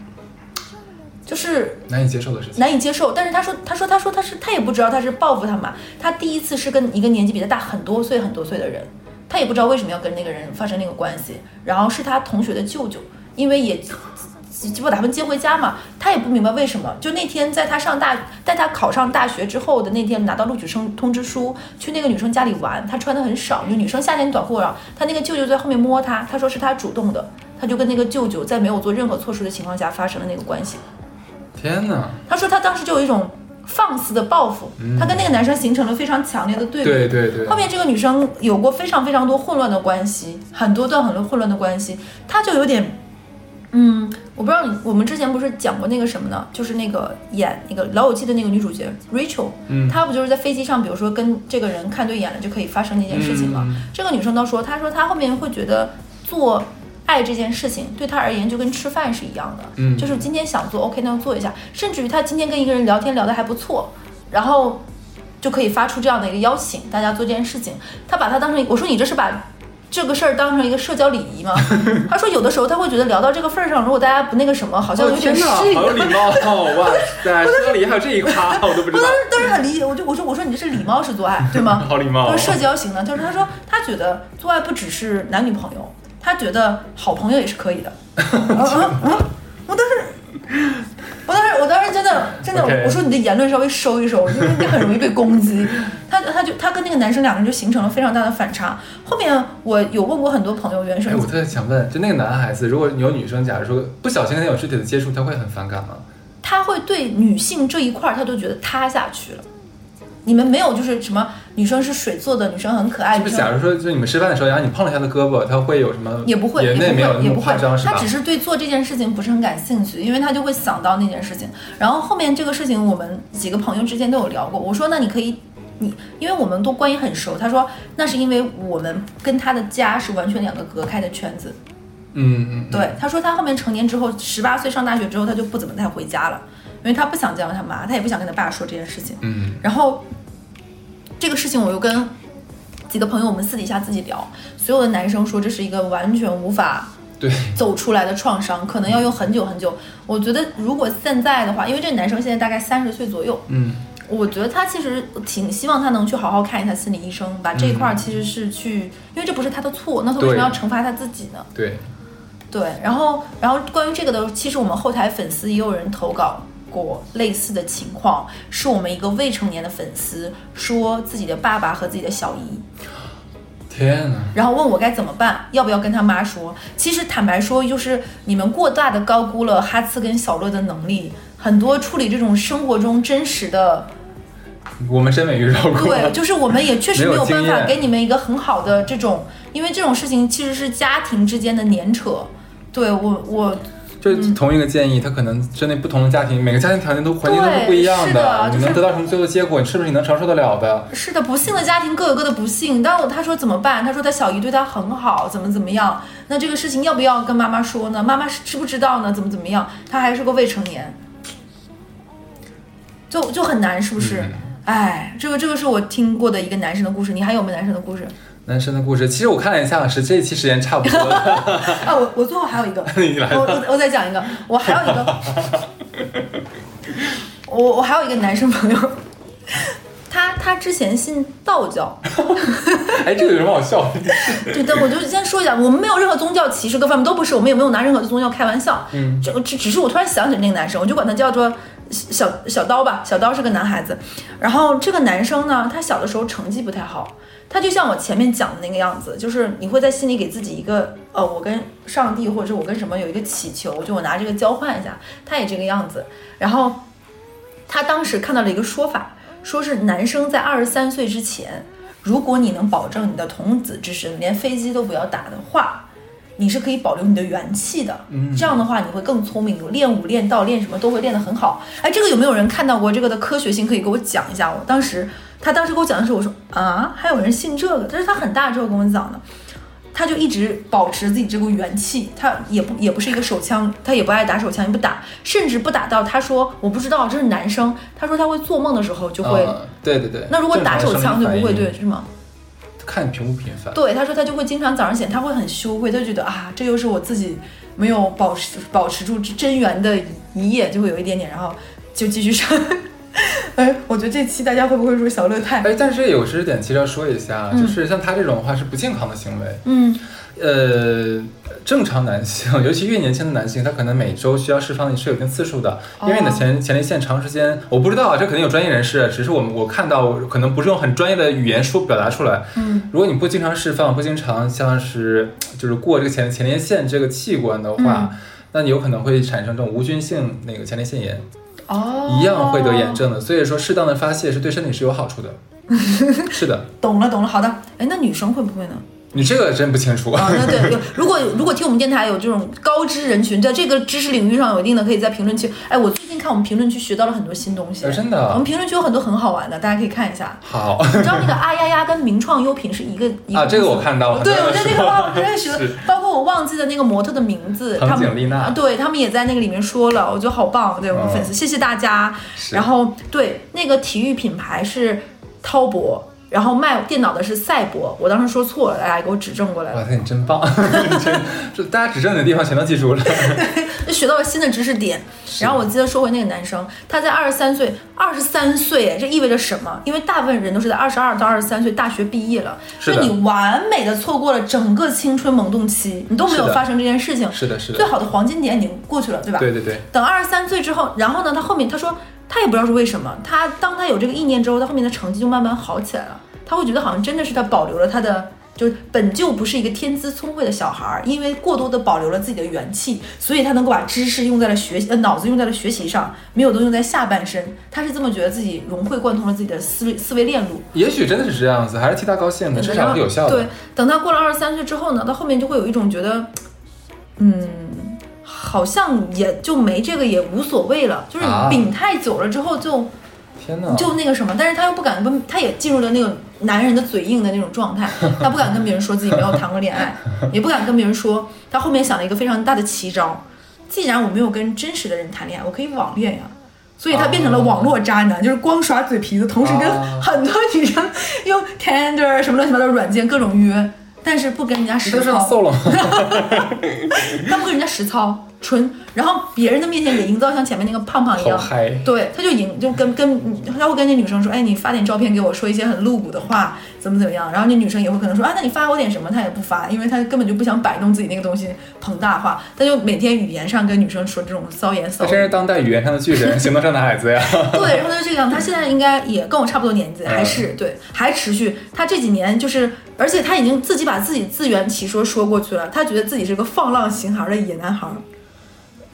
就是难以接受的事情。难以接受。但是他说，他说，他说他是他也不知道他是报复他妈，他第一次是跟一个年纪比他大很多岁很多岁的人，他也不知道为什么要跟那个人发生那个关系。然后是他同学的舅舅，因为也就把他们接回家嘛，他也不明白为什么。就那天在他上大，*laughs* 在他考上大学之后的那天，拿到录取生通知书，去那个女生家里玩，他穿的很少，就女生夏天短裤啊，他那个舅舅在后面摸他，他说是他主动的，他就跟那个舅舅在没有做任何措施的情况下发生了那个关系。天哪！他说他当时就有一种放肆的报复，他跟那个男生形成了非常强烈的对比。对对对，后面这个女生有过非常非常多混乱的关系，很多段很多混乱的关系，她就有点，嗯，我不知道你，我们之前不是讲过那个什么呢？就是那个演那个《老友记》的那个女主角 Rachel，嗯她不就是在飞机上，比如说跟这个人看对眼了，就可以发生那件事情吗？嗯这个女生都说，她说她后面会觉得做爱这件事情对他而言就跟吃饭是一样的，嗯就是今天想做 OK 那就做一下，甚至于他今天跟一个人聊天聊得还不错，然后就可以发出这样的一个邀请，大家做这件事情。他把它当成，我说你这是把。这个事儿当成一个社交礼仪吗？*laughs* 他说有的时候他会觉得聊到这个份儿上，如果大家不那个什么，好像有点失礼。好有礼貌 *laughs* 哦！哇塞，社交礼仪还有这一趴，我都不知道我当。时当时很理解，我就我说我说你这是礼貌式做爱，对吗？*laughs* 好礼貌哦就社交型的。就是他说他觉得做爱不只是男女朋友，他觉得好朋友也是可以的。嗯嗯嗯，我当时。我当时，我当时真的真的我说你的言论稍微收一收，因为你很容易被攻击。他他就他跟那个男生两个人就形成了非常大的反差。后面我有问过很多朋友，原生哎，我特别想问，就那个男孩子，如果有女生，假如说不小心跟他有肢体的接触，他会很反感吗？他会对女性这一块儿，他都觉得塌下去了。你们没有就是什么女生是水做的，女生很可爱，就是假如说，就你们吃饭的时候，然后你碰了一下他的胳膊，她会有什么？也不会，也没有那么也不会夸张，是吧？他只是对做这件事情不是很感兴趣，因为她就会想到那件事情。然后后面这个事情，我们几个朋友之间都有聊过。我说，那你可以，你因为我们都关系很熟。他说，那是因为我们跟他的家是完全两个隔开的圈子。嗯嗯，对，他说他后面成年之后，十八岁上大学之后，他就不怎么太回家了，因为他不想见到他妈，他也不想跟他爸说这件事情。嗯，然后这个事情我又跟几个朋友我们私底下自己聊，所有的男生说这是一个完全无法对，走出来的创伤，可能要用很久很久。我觉得如果现在的话，因为这个男生现在大概三十岁左右，嗯，我觉得他其实挺希望他能去好好看一下心理医生，把这一块儿其实是去，因为这不是他的错，那他为什么要惩罚他自己呢？对，对，然后然后关于这个的，其实我们后台粉丝也有人投稿过类似的情况，是我们一个未成年的粉丝说自己的爸爸和自己的小姨，天哪，然后问我该怎么办，要不要跟他妈说？其实坦白说，就是你们过大的高估了哈茨跟小乐的能力，很多处理这种生活中真实的，我们真没遇到过。对，就是我们也确实没有办法给你们一个很好的这种，因为这种事情其实是家庭之间的粘扯。对我我就同一个建议，他可能针对不同的家庭，每个家庭条件都环境都是不一样是的你能得到什么最后结果，你是不是你能承受得了的？是的，不幸的家庭各有各的不幸。但我他说怎么办？他说他小姨对他很好，怎么怎么样？那这个事情要不要跟妈妈说呢？妈妈是知不知道呢？怎么怎么样？他还是个未成年，就就很难，是不是？嗯哎，这个这个是我听过的一个男生的故事。你还有没有男生的故事？男生的故事，其实我看了一下，是这一期时间差不多了。*laughs* 啊，我我最后还有一个。*laughs* 我我我再讲一个，我还有一个，*laughs* 我我还有一个男生朋友，他他之前信道教。哎，这个有什么好笑的？对的，我就先说一下，我们没有任何宗教歧视，各方面都不是，我们也没有拿任何的宗教开玩笑。嗯，这只只是我突然想起那个男生，我就管他叫做小小刀吧。小刀是个男孩子，然后这个男生呢，他小的时候成绩不太好，他就像我前面讲的那个样子，就是你会在心里给自己一个呃，我跟上帝或者是我跟什么有一个祈求，就我拿这个交换一下，他也这个样子。然后他当时看到了一个说法，说是男生在二十三岁之前，如果你能保证你的童子之身，连飞机都不要打的话，你是可以保留你的元气的。嗯这样的话你会更聪明，练武、练道、练什么都会练得很好。哎，这个有没有人看到过这个的科学性？可以给我讲一下。我当时他当时给我讲的时候，我说啊，还有人信这个？但是他很大之后跟我讲的。他就一直保持自己这股元气，他也不也不是一个手枪，他也不爱打手枪，也不打，甚至不打到他说我不知道这是男生，他说他会做梦的时候就会，嗯对对对。那如果打手枪就不会对对，是吗？看频不频繁。对，他说他就会经常早上起来他会很羞愧，他就觉得啊这又是我自己没有保持保持住真源的一夜，就会有一点点，然后就继续上。*laughs* 哎，我觉得这期大家会不会说小乐太？哎，但是有知识点其实要说一下，嗯就是像他这种的话是不健康的行为。嗯呃，正常男性，*laughs* 尤其越年轻的男性，他可能每周需要释放是有一定次数的，因为你的哦前前列腺长时间，我不知道啊，这肯定有专业人士，只是我们我看到可能不是用很专业的语言说表达出来。嗯如果你不经常释放，不经常像是就是过这个前前列腺这个器官的话，嗯那你有可能会产生这种无菌性那个前列腺炎，哦，一样会得炎症的。所以说，适当的发泄是对身体是有好处的。*laughs* 是的，懂了懂了，好的。哎，那女生会不会呢？你这个真不清楚。啊，那对，有如果如果听我们电台有这种高知人群，在这个知识领域上有一定的，可以在评论区。哎，我最近看我们评论区学到了很多新东西，呃真的我们评论区有很多很好玩的，大家可以看一下。好，你知道那个阿丫丫跟名创优品是一个一个啊这个我看到了对，我在那个说哇，我认识了，包括我忘记的那个模特的名字，藤他们对他们也在那个里面说了，我觉得好棒，对我们嗯粉丝，谢谢大家。然后对那个体育品牌是滔博。然后卖电脑的是赛博，我当时说错了，大家给我指正过来了。哇塞，你真棒！你真，这大家指正你的地方全都记住了。*laughs* 就学到了新的知识点。然后我记得说回那个男生，他在二十三岁，二十三岁，哎这意味着什么？因为大部分人都是在二十二到二十三岁大学毕业了，是的所以你完美的错过了整个青春萌动期，你都没有发生这件事情。是的，是的，最好的黄金点已经过去了，对吧？对对对，等二十三岁之后，然后呢，他后面他说他也不知道是为什么，他当他有这个意念之后，他后面的成绩就慢慢好起来了。他会觉得好像真的是他保留了他的，就本就不是一个天资聪慧的小孩儿，因为过多的保留了自己的元气，所以他能够把知识用在了学习，呃，脑子用在了学习上，没有都用在下半身。他是这么觉得自己融会贯通了自己的思维思维链路。也许真的是这样子，还是替他高兴的，至少是有效的。对，等他过了二十三岁之后呢，他后面就会有一种觉得，嗯，好像也就没这个也无所谓了，就是啊饼太久了之后就、天呐，就那个什么，但是他又不敢跟，他也进入了那种男人的嘴硬的那种状态，*laughs* 他不敢跟别人说自己没有谈过恋爱，也不敢跟别人说，他后面想了一个非常大的奇招，既然我没有跟真实的人谈恋爱，我可以网恋呀。所以他变成了网络渣男，就是光耍嘴皮子，同时跟啊很多女生用 Tinder 什么乱七八糟的软件各种约，但是不跟人家实操？*laughs* 他不跟人家实操，纯，然后别人的面前也营造像前面那个胖胖一样对，他就营就跟跟他会跟那女生说，哎，你发点照片给我，说一些很露骨的话，怎么怎么样，然后那女生也会可能说啊，那你发我点什么，他也不发，因为他根本就不想摆弄自己那个东西膨大化，他就每天语言上跟女生说这种骚言骚语。他真是当代语言上的巨人，行动上的矮子呀。对，然后他就这样，他现在应该也跟我差不多年纪，还是对，还持续。他这几年就是，而且他已经自己把自己自圆其说说过去了，他觉得自己是个放浪形骸的野男孩儿。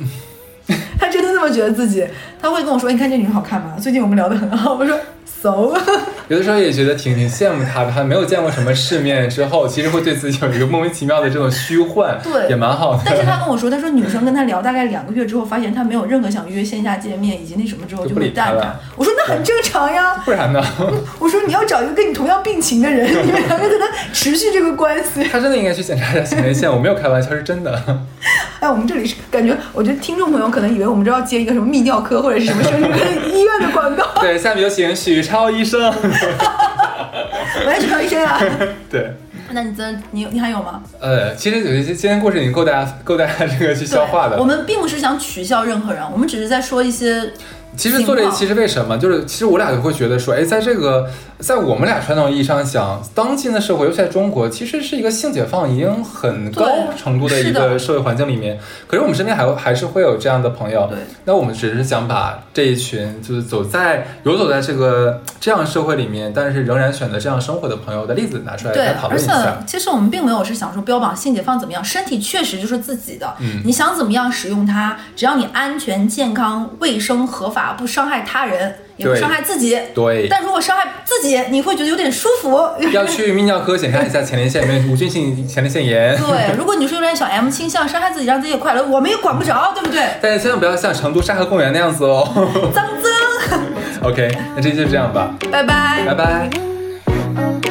*laughs* 他真的那么觉得自己，他会跟我说：“你看这女生好看吗？”最近我们聊得很好，我说 *laughs* 有的时候也觉得挺挺羡慕他的，他没有见过什么世面之后，其实会对自己有一个莫名其妙的这种虚幻，对也蛮好的。但是他跟我说，他说女生跟他聊大概两个月之后，发现他没有任何想约线下见面以及那什么之后就会淡然了。我说那很正常呀，不然呢？我说你要找一个跟你同样病情的人，你们两个才能持续这个关系。他真的应该去检查一下前列腺，我没有开玩笑，是真的。*laughs* 哎，我们这里是感觉，我觉得听众朋友可能以为我们这要接一个什么泌尿科或者是什么生殖科医院的广告。对，下面有请许超医生。我也是超医生啊。*laughs* 对，那你真你你还有吗？呃，其实有一些今天故事已经够大家够大家这个去消化的我。们并不是想取笑任何人，我们只是在说一些其实做这一期是为什么？就是其实我俩就会觉得说，哎，在这个在我们俩传统意义上讲，当今的社会，尤其在中国，其实是一个性解放已经很高程度的一个社会环境里面。可是我们身边还有还是会有这样的朋友。对那我们只是想把这一群就是走在游走在这个这样社会里面，但是仍然选择这样生活的朋友的例子拿出来对来，讨而且论一下。其实我们并没有是想说标榜性解放怎么样，身体确实就是自己的，嗯你想怎么样使用它，只要你安全、健康、卫生、合法，不伤害他人，也不伤害自己。对，但如果伤害自己，你会觉得有点舒服。要去泌尿科检查一下前列腺有没有无菌性前列腺炎。对，如果你是有点小 M 倾向，伤害自己让自己也快乐，我们也管不着，对不对？但是千万不要像成都沙河公园那样子哦。脏脏，OK，那这期就这样吧，拜拜拜。拜。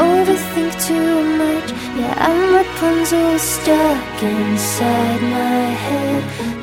Overthink too much. Yeah, I'm Rapunzel stuck inside my head.